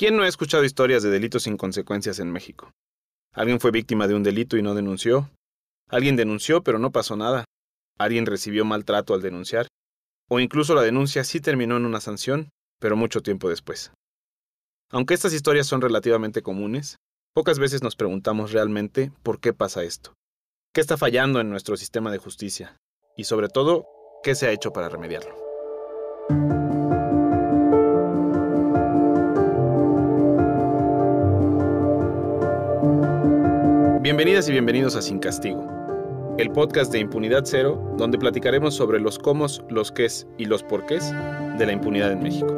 ¿Quién no ha escuchado historias de delitos sin consecuencias en México? Alguien fue víctima de un delito y no denunció. Alguien denunció pero no pasó nada. Alguien recibió maltrato al denunciar. O incluso la denuncia sí terminó en una sanción, pero mucho tiempo después. Aunque estas historias son relativamente comunes, pocas veces nos preguntamos realmente por qué pasa esto. ¿Qué está fallando en nuestro sistema de justicia? Y sobre todo, ¿qué se ha hecho para remediarlo? Bienvenidas y bienvenidos a Sin Castigo, el podcast de Impunidad Cero, donde platicaremos sobre los cómo, los qués y los porqués de la impunidad en México.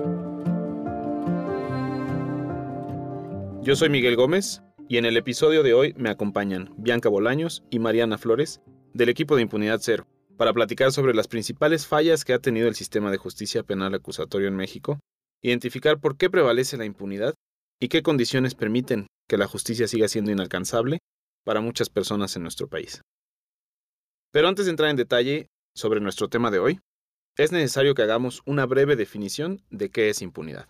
Yo soy Miguel Gómez y en el episodio de hoy me acompañan Bianca Bolaños y Mariana Flores del equipo de Impunidad Cero para platicar sobre las principales fallas que ha tenido el sistema de justicia penal acusatorio en México, identificar por qué prevalece la impunidad y qué condiciones permiten que la justicia siga siendo inalcanzable para muchas personas en nuestro país. Pero antes de entrar en detalle sobre nuestro tema de hoy, es necesario que hagamos una breve definición de qué es impunidad.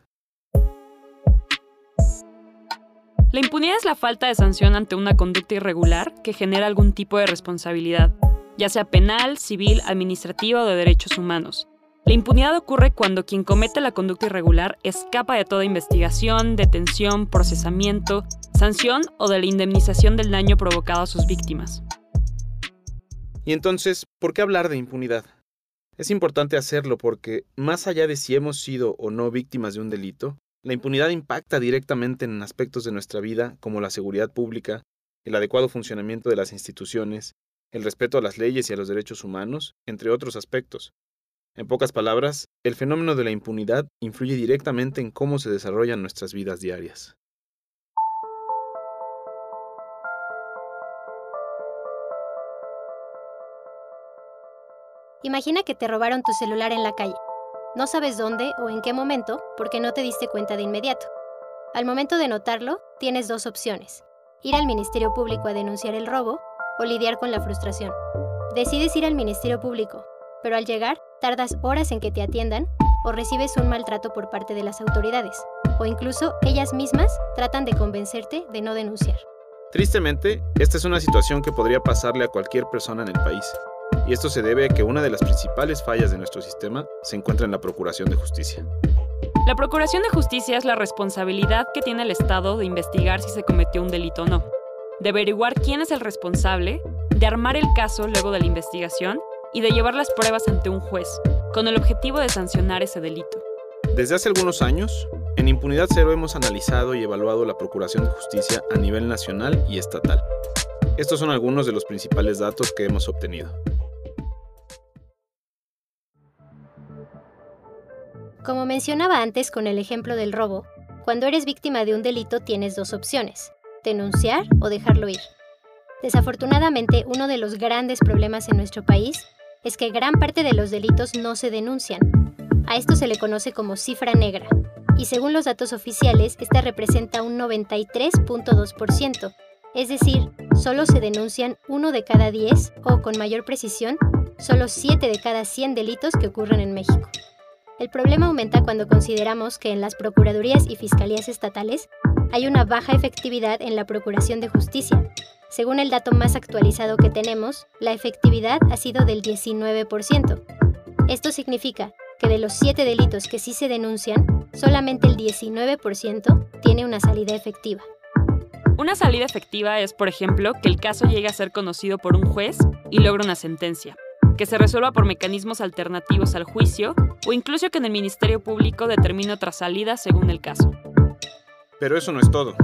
La impunidad es la falta de sanción ante una conducta irregular que genera algún tipo de responsabilidad, ya sea penal, civil, administrativa o de derechos humanos. La impunidad ocurre cuando quien comete la conducta irregular escapa de toda investigación, detención, procesamiento, sanción o de la indemnización del daño provocado a sus víctimas. Y entonces, ¿por qué hablar de impunidad? Es importante hacerlo porque, más allá de si hemos sido o no víctimas de un delito, la impunidad impacta directamente en aspectos de nuestra vida como la seguridad pública, el adecuado funcionamiento de las instituciones, el respeto a las leyes y a los derechos humanos, entre otros aspectos. En pocas palabras, el fenómeno de la impunidad influye directamente en cómo se desarrollan nuestras vidas diarias. Imagina que te robaron tu celular en la calle. No sabes dónde o en qué momento porque no te diste cuenta de inmediato. Al momento de notarlo, tienes dos opciones. Ir al Ministerio Público a denunciar el robo o lidiar con la frustración. Decides ir al Ministerio Público, pero al llegar tardas horas en que te atiendan o recibes un maltrato por parte de las autoridades, o incluso ellas mismas tratan de convencerte de no denunciar. Tristemente, esta es una situación que podría pasarle a cualquier persona en el país y esto se debe a que una de las principales fallas de nuestro sistema se encuentra en la Procuración de Justicia. La Procuración de Justicia es la responsabilidad que tiene el Estado de investigar si se cometió un delito o no, de averiguar quién es el responsable, de armar el caso luego de la investigación y de llevar las pruebas ante un juez, con el objetivo de sancionar ese delito. Desde hace algunos años, en Impunidad Cero hemos analizado y evaluado la Procuración de Justicia a nivel nacional y estatal. Estos son algunos de los principales datos que hemos obtenido. Como mencionaba antes con el ejemplo del robo, cuando eres víctima de un delito tienes dos opciones, denunciar o dejarlo ir. Desafortunadamente, uno de los grandes problemas en nuestro país es que gran parte de los delitos no se denuncian. A esto se le conoce como cifra negra, y según los datos oficiales, esta representa un 93.2%, es decir, solo se denuncian uno de cada 10 o, con mayor precisión, solo 7 de cada 100 delitos que ocurren en México. El problema aumenta cuando consideramos que en las Procuradurías y Fiscalías estatales hay una baja efectividad en la procuración de justicia. Según el dato más actualizado que tenemos, la efectividad ha sido del 19%. Esto significa que de los 7 delitos que sí se denuncian, solamente el 19% tiene una salida efectiva. Una salida efectiva es, por ejemplo, que el caso llegue a ser conocido por un juez y logre una sentencia que se resuelva por mecanismos alternativos al juicio o incluso que en el Ministerio Público determine otra salida según el caso. Pero eso no es todo.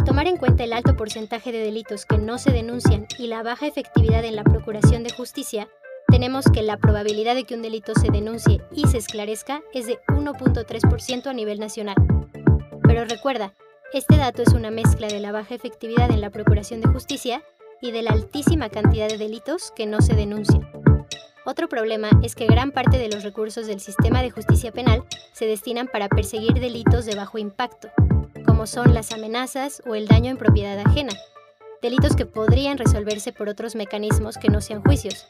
Al tomar en cuenta el alto porcentaje de delitos que no se denuncian y la baja efectividad en la Procuración de Justicia, tenemos que la probabilidad de que un delito se denuncie y se esclarezca es de 1.3% a nivel nacional. Pero recuerda, este dato es una mezcla de la baja efectividad en la Procuración de Justicia y de la altísima cantidad de delitos que no se denuncian. Otro problema es que gran parte de los recursos del sistema de justicia penal se destinan para perseguir delitos de bajo impacto, son las amenazas o el daño en propiedad ajena, delitos que podrían resolverse por otros mecanismos que no sean juicios,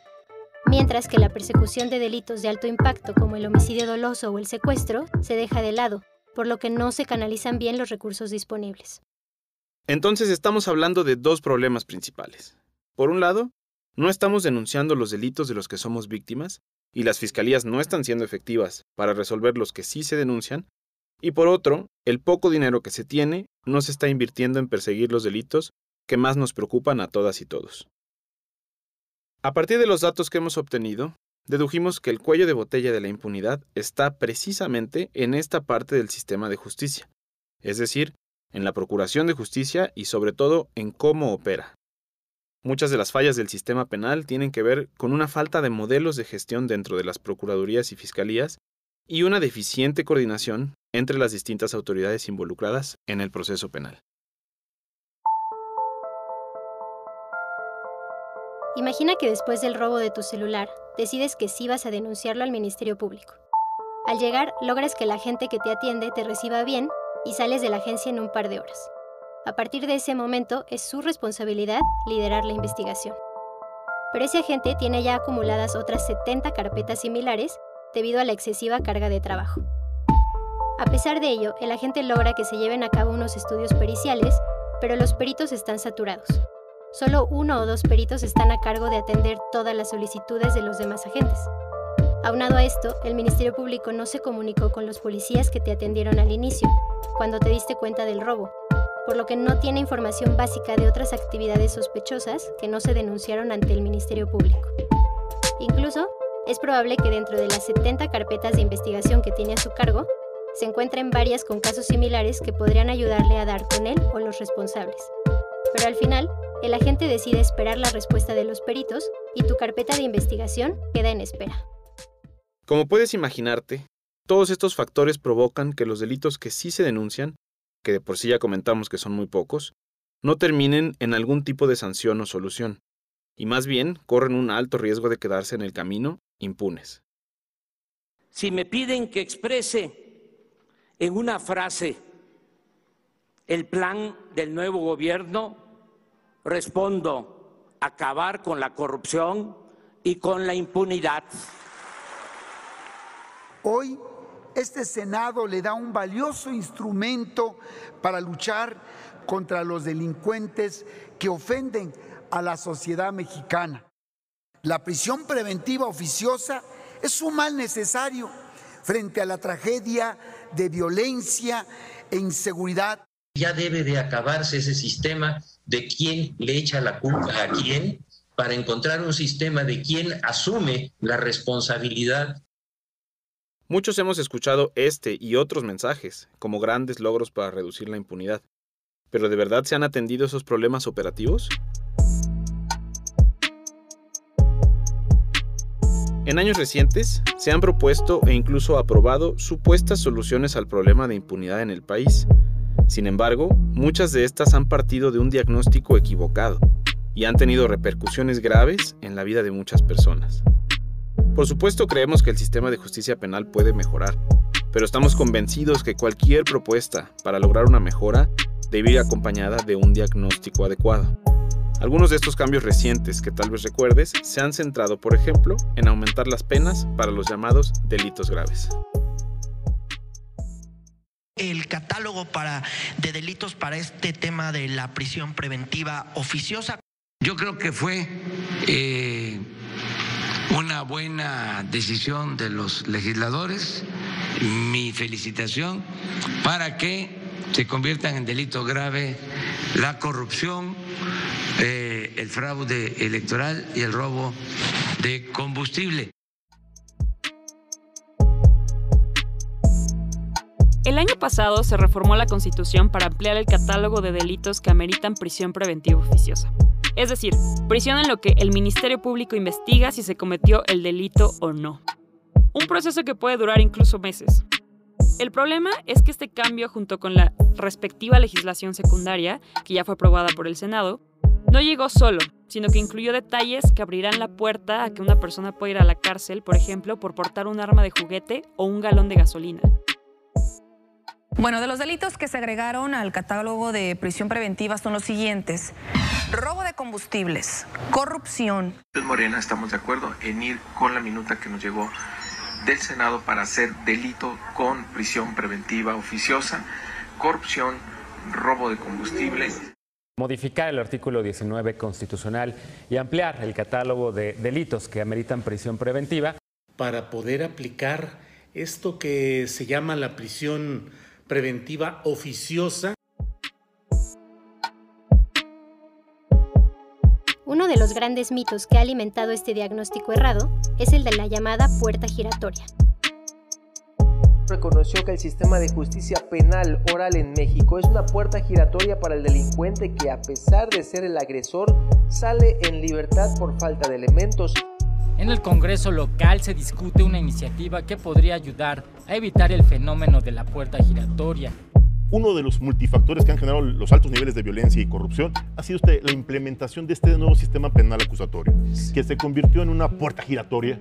mientras que la persecución de delitos de alto impacto como el homicidio doloso o el secuestro se deja de lado, por lo que no se canalizan bien los recursos disponibles. Entonces estamos hablando de dos problemas principales. Por un lado, no estamos denunciando los delitos de los que somos víctimas y las fiscalías no están siendo efectivas para resolver los que sí se denuncian, y por otro, el poco dinero que se tiene no se está invirtiendo en perseguir los delitos que más nos preocupan a todas y todos. A partir de los datos que hemos obtenido, dedujimos que el cuello de botella de la impunidad está precisamente en esta parte del sistema de justicia, es decir, en la procuración de justicia y sobre todo en cómo opera. Muchas de las fallas del sistema penal tienen que ver con una falta de modelos de gestión dentro de las procuradurías y fiscalías y una deficiente coordinación entre las distintas autoridades involucradas en el proceso penal. Imagina que después del robo de tu celular, decides que sí vas a denunciarlo al Ministerio Público. Al llegar, logras que la gente que te atiende te reciba bien y sales de la agencia en un par de horas. A partir de ese momento es su responsabilidad liderar la investigación. Pero ese agente tiene ya acumuladas otras 70 carpetas similares debido a la excesiva carga de trabajo. A pesar de ello, el agente logra que se lleven a cabo unos estudios periciales, pero los peritos están saturados. Solo uno o dos peritos están a cargo de atender todas las solicitudes de los demás agentes. Aunado a esto, el Ministerio Público no se comunicó con los policías que te atendieron al inicio, cuando te diste cuenta del robo, por lo que no tiene información básica de otras actividades sospechosas que no se denunciaron ante el Ministerio Público. Incluso, es probable que dentro de las 70 carpetas de investigación que tiene a su cargo, se encuentren varias con casos similares que podrían ayudarle a dar con él o los responsables. Pero al final, el agente decide esperar la respuesta de los peritos y tu carpeta de investigación queda en espera. Como puedes imaginarte, todos estos factores provocan que los delitos que sí se denuncian, que de por sí ya comentamos que son muy pocos, no terminen en algún tipo de sanción o solución, y más bien corren un alto riesgo de quedarse en el camino impunes. Si me piden que exprese en una frase el plan del nuevo gobierno, respondo acabar con la corrupción y con la impunidad. Hoy este Senado le da un valioso instrumento para luchar contra los delincuentes que ofenden a la sociedad mexicana. La prisión preventiva oficiosa es un mal necesario frente a la tragedia de violencia e inseguridad. Ya debe de acabarse ese sistema de quién le echa la culpa a quién para encontrar un sistema de quién asume la responsabilidad Muchos hemos escuchado este y otros mensajes como grandes logros para reducir la impunidad. ¿Pero de verdad se han atendido esos problemas operativos? En años recientes se han propuesto e incluso aprobado supuestas soluciones al problema de impunidad en el país. Sin embargo, muchas de estas han partido de un diagnóstico equivocado y han tenido repercusiones graves en la vida de muchas personas. Por supuesto creemos que el sistema de justicia penal puede mejorar, pero estamos convencidos que cualquier propuesta para lograr una mejora debe ir acompañada de un diagnóstico adecuado. Algunos de estos cambios recientes que tal vez recuerdes se han centrado, por ejemplo, en aumentar las penas para los llamados delitos graves el catálogo para, de delitos para este tema de la prisión preventiva oficiosa. Yo creo que fue eh, una buena decisión de los legisladores, mi felicitación, para que se conviertan en delito grave la corrupción, el fraude electoral y el robo de combustible. El año pasado se reformó la Constitución para ampliar el catálogo de delitos que ameritan prisión preventiva oficiosa. Es decir, prisión en lo que el Ministerio Público investiga si se cometió el delito o no. Un proceso que puede durar incluso meses. El problema es que este cambio, junto con la respectiva legislación secundaria, que ya fue aprobada por el Senado, no llegó solo, sino que incluyó detalles que abrirán la puerta a que una persona pueda ir a la cárcel, por ejemplo, por portar un arma de juguete o un galón de gasolina. Bueno, de los delitos que se agregaron al catálogo de prisión preventiva son los siguientes. Robo de combustibles, corrupción. Morena estamos de acuerdo en ir con la minuta que nos llegó del Senado para hacer delito con prisión preventiva oficiosa, corrupción, robo de combustible. Modificar el artículo 19 constitucional y ampliar el catálogo de delitos que ameritan prisión preventiva. Para poder aplicar esto que se llama la prisión preventiva oficiosa. Uno de los grandes mitos que ha alimentado este diagnóstico errado es el de la llamada puerta giratoria. Reconoció que el sistema de justicia penal oral en México es una puerta giratoria para el delincuente que a pesar de ser el agresor sale en libertad por falta de elementos. En el Congreso local se discute una iniciativa que podría ayudar a evitar el fenómeno de la puerta giratoria uno de los multifactores que han generado los altos niveles de violencia y corrupción ha sido usted la implementación de este nuevo sistema penal acusatorio, que se convirtió en una puerta giratoria.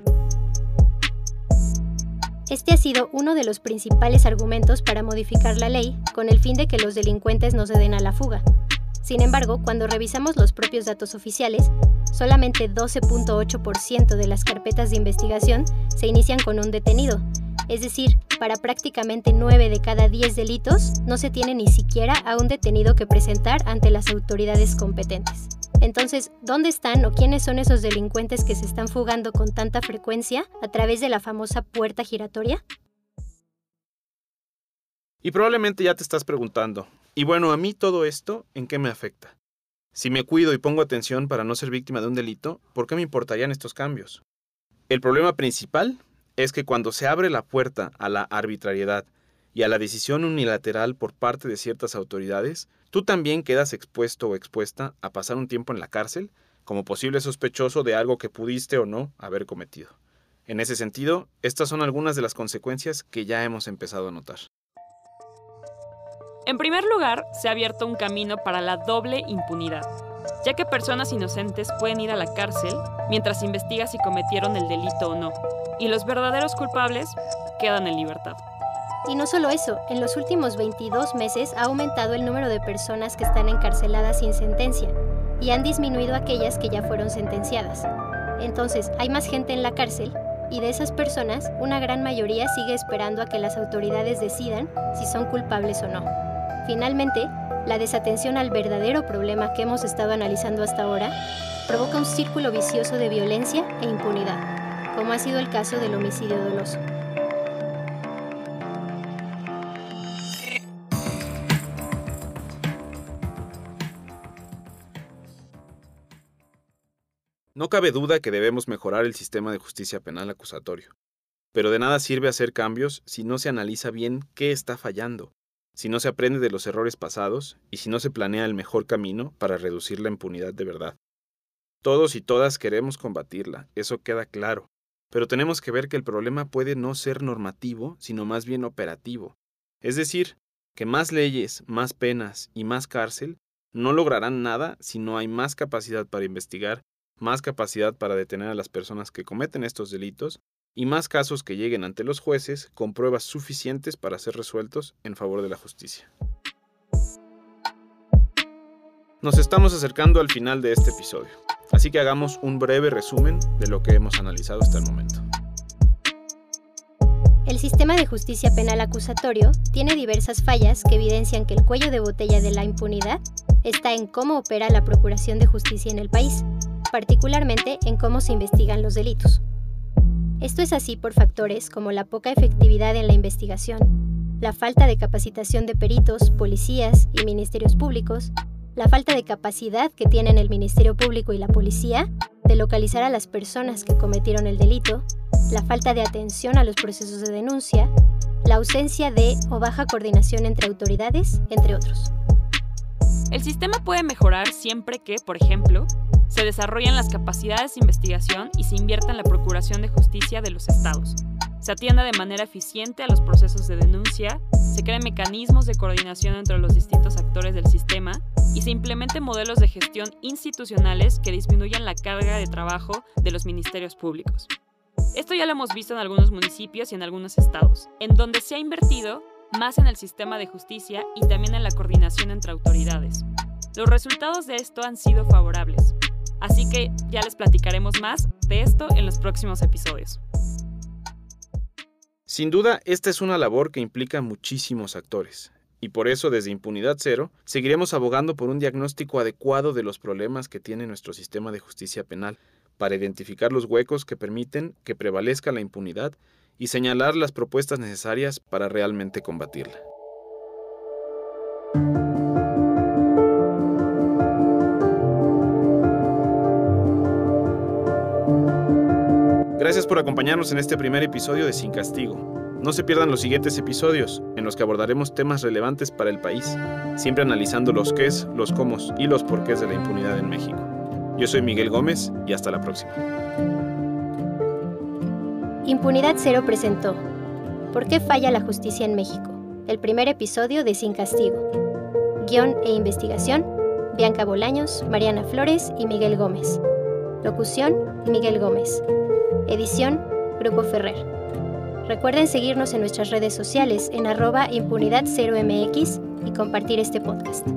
Este ha sido uno de los principales argumentos para modificar la ley con el fin de que los delincuentes no se den a la fuga. Sin embargo, cuando revisamos los propios datos oficiales, solamente 12.8% de las carpetas de investigación se inician con un detenido, es decir, para prácticamente 9 de cada 10 delitos no se tiene ni siquiera a un detenido que presentar ante las autoridades competentes. Entonces, ¿dónde están o quiénes son esos delincuentes que se están fugando con tanta frecuencia a través de la famosa puerta giratoria? Y probablemente ya te estás preguntando, y bueno, a mí todo esto, ¿en qué me afecta? Si me cuido y pongo atención para no ser víctima de un delito, ¿por qué me importarían estos cambios? El problema principal es que cuando se abre la puerta a la arbitrariedad y a la decisión unilateral por parte de ciertas autoridades, tú también quedas expuesto o expuesta a pasar un tiempo en la cárcel como posible sospechoso de algo que pudiste o no haber cometido. En ese sentido, estas son algunas de las consecuencias que ya hemos empezado a notar. En primer lugar, se ha abierto un camino para la doble impunidad, ya que personas inocentes pueden ir a la cárcel mientras investiga si cometieron el delito o no, y los verdaderos culpables quedan en libertad. Y no solo eso, en los últimos 22 meses ha aumentado el número de personas que están encarceladas sin sentencia y han disminuido aquellas que ya fueron sentenciadas. Entonces, hay más gente en la cárcel y de esas personas, una gran mayoría sigue esperando a que las autoridades decidan si son culpables o no. Finalmente, la desatención al verdadero problema que hemos estado analizando hasta ahora provoca un círculo vicioso de violencia e impunidad como ha sido el caso del homicidio doloso. No cabe duda que debemos mejorar el sistema de justicia penal acusatorio, pero de nada sirve hacer cambios si no se analiza bien qué está fallando, si no se aprende de los errores pasados y si no se planea el mejor camino para reducir la impunidad de verdad. Todos y todas queremos combatirla, eso queda claro, pero tenemos que ver que el problema puede no ser normativo, sino más bien operativo. Es decir, que más leyes, más penas y más cárcel no lograrán nada si no hay más capacidad para investigar, más capacidad para detener a las personas que cometen estos delitos y más casos que lleguen ante los jueces con pruebas suficientes para ser resueltos en favor de la justicia. Nos estamos acercando al final de este episodio. Así que hagamos un breve resumen de lo que hemos analizado hasta el momento. El sistema de justicia penal acusatorio tiene diversas fallas que evidencian que el cuello de botella de la impunidad está en cómo opera la Procuración de Justicia en el país, particularmente en cómo se investigan los delitos. Esto es así por factores como la poca efectividad en la investigación, la falta de capacitación de peritos, policías y ministerios públicos, la falta de capacidad que tienen el Ministerio Público y la policía de localizar a las personas que cometieron el delito, la falta de atención a los procesos de denuncia, la ausencia de o baja coordinación entre autoridades, entre otros. El sistema puede mejorar siempre que, por ejemplo, se desarrollen las capacidades de investigación y se invierta en la procuración de justicia de los estados, se atienda de manera eficiente a los procesos de denuncia, se creen mecanismos de coordinación entre los distintos actores del sistema y se implementen modelos de gestión institucionales que disminuyan la carga de trabajo de los ministerios públicos. Esto ya lo hemos visto en algunos municipios y en algunos estados, en donde se ha invertido más en el sistema de justicia y también en la coordinación entre autoridades. Los resultados de esto han sido favorables, así que ya les platicaremos más de esto en los próximos episodios. Sin duda, esta es una labor que implica muchísimos actores, y por eso desde Impunidad Cero seguiremos abogando por un diagnóstico adecuado de los problemas que tiene nuestro sistema de justicia penal, para identificar los huecos que permiten que prevalezca la impunidad y señalar las propuestas necesarias para realmente combatirla. Gracias por acompañarnos en este primer episodio de Sin Castigo. No se pierdan los siguientes episodios, en los que abordaremos temas relevantes para el país, siempre analizando los qués, los cómo y los porqués de la impunidad en México. Yo soy Miguel Gómez y hasta la próxima. Impunidad Cero presentó ¿Por qué falla la justicia en México? El primer episodio de Sin Castigo. Guión e investigación, Bianca Bolaños, Mariana Flores y Miguel Gómez. Locución, Miguel Gómez. Edición, Grupo Ferrer. Recuerden seguirnos en nuestras redes sociales en arroba impunidad 0 mx y compartir este podcast.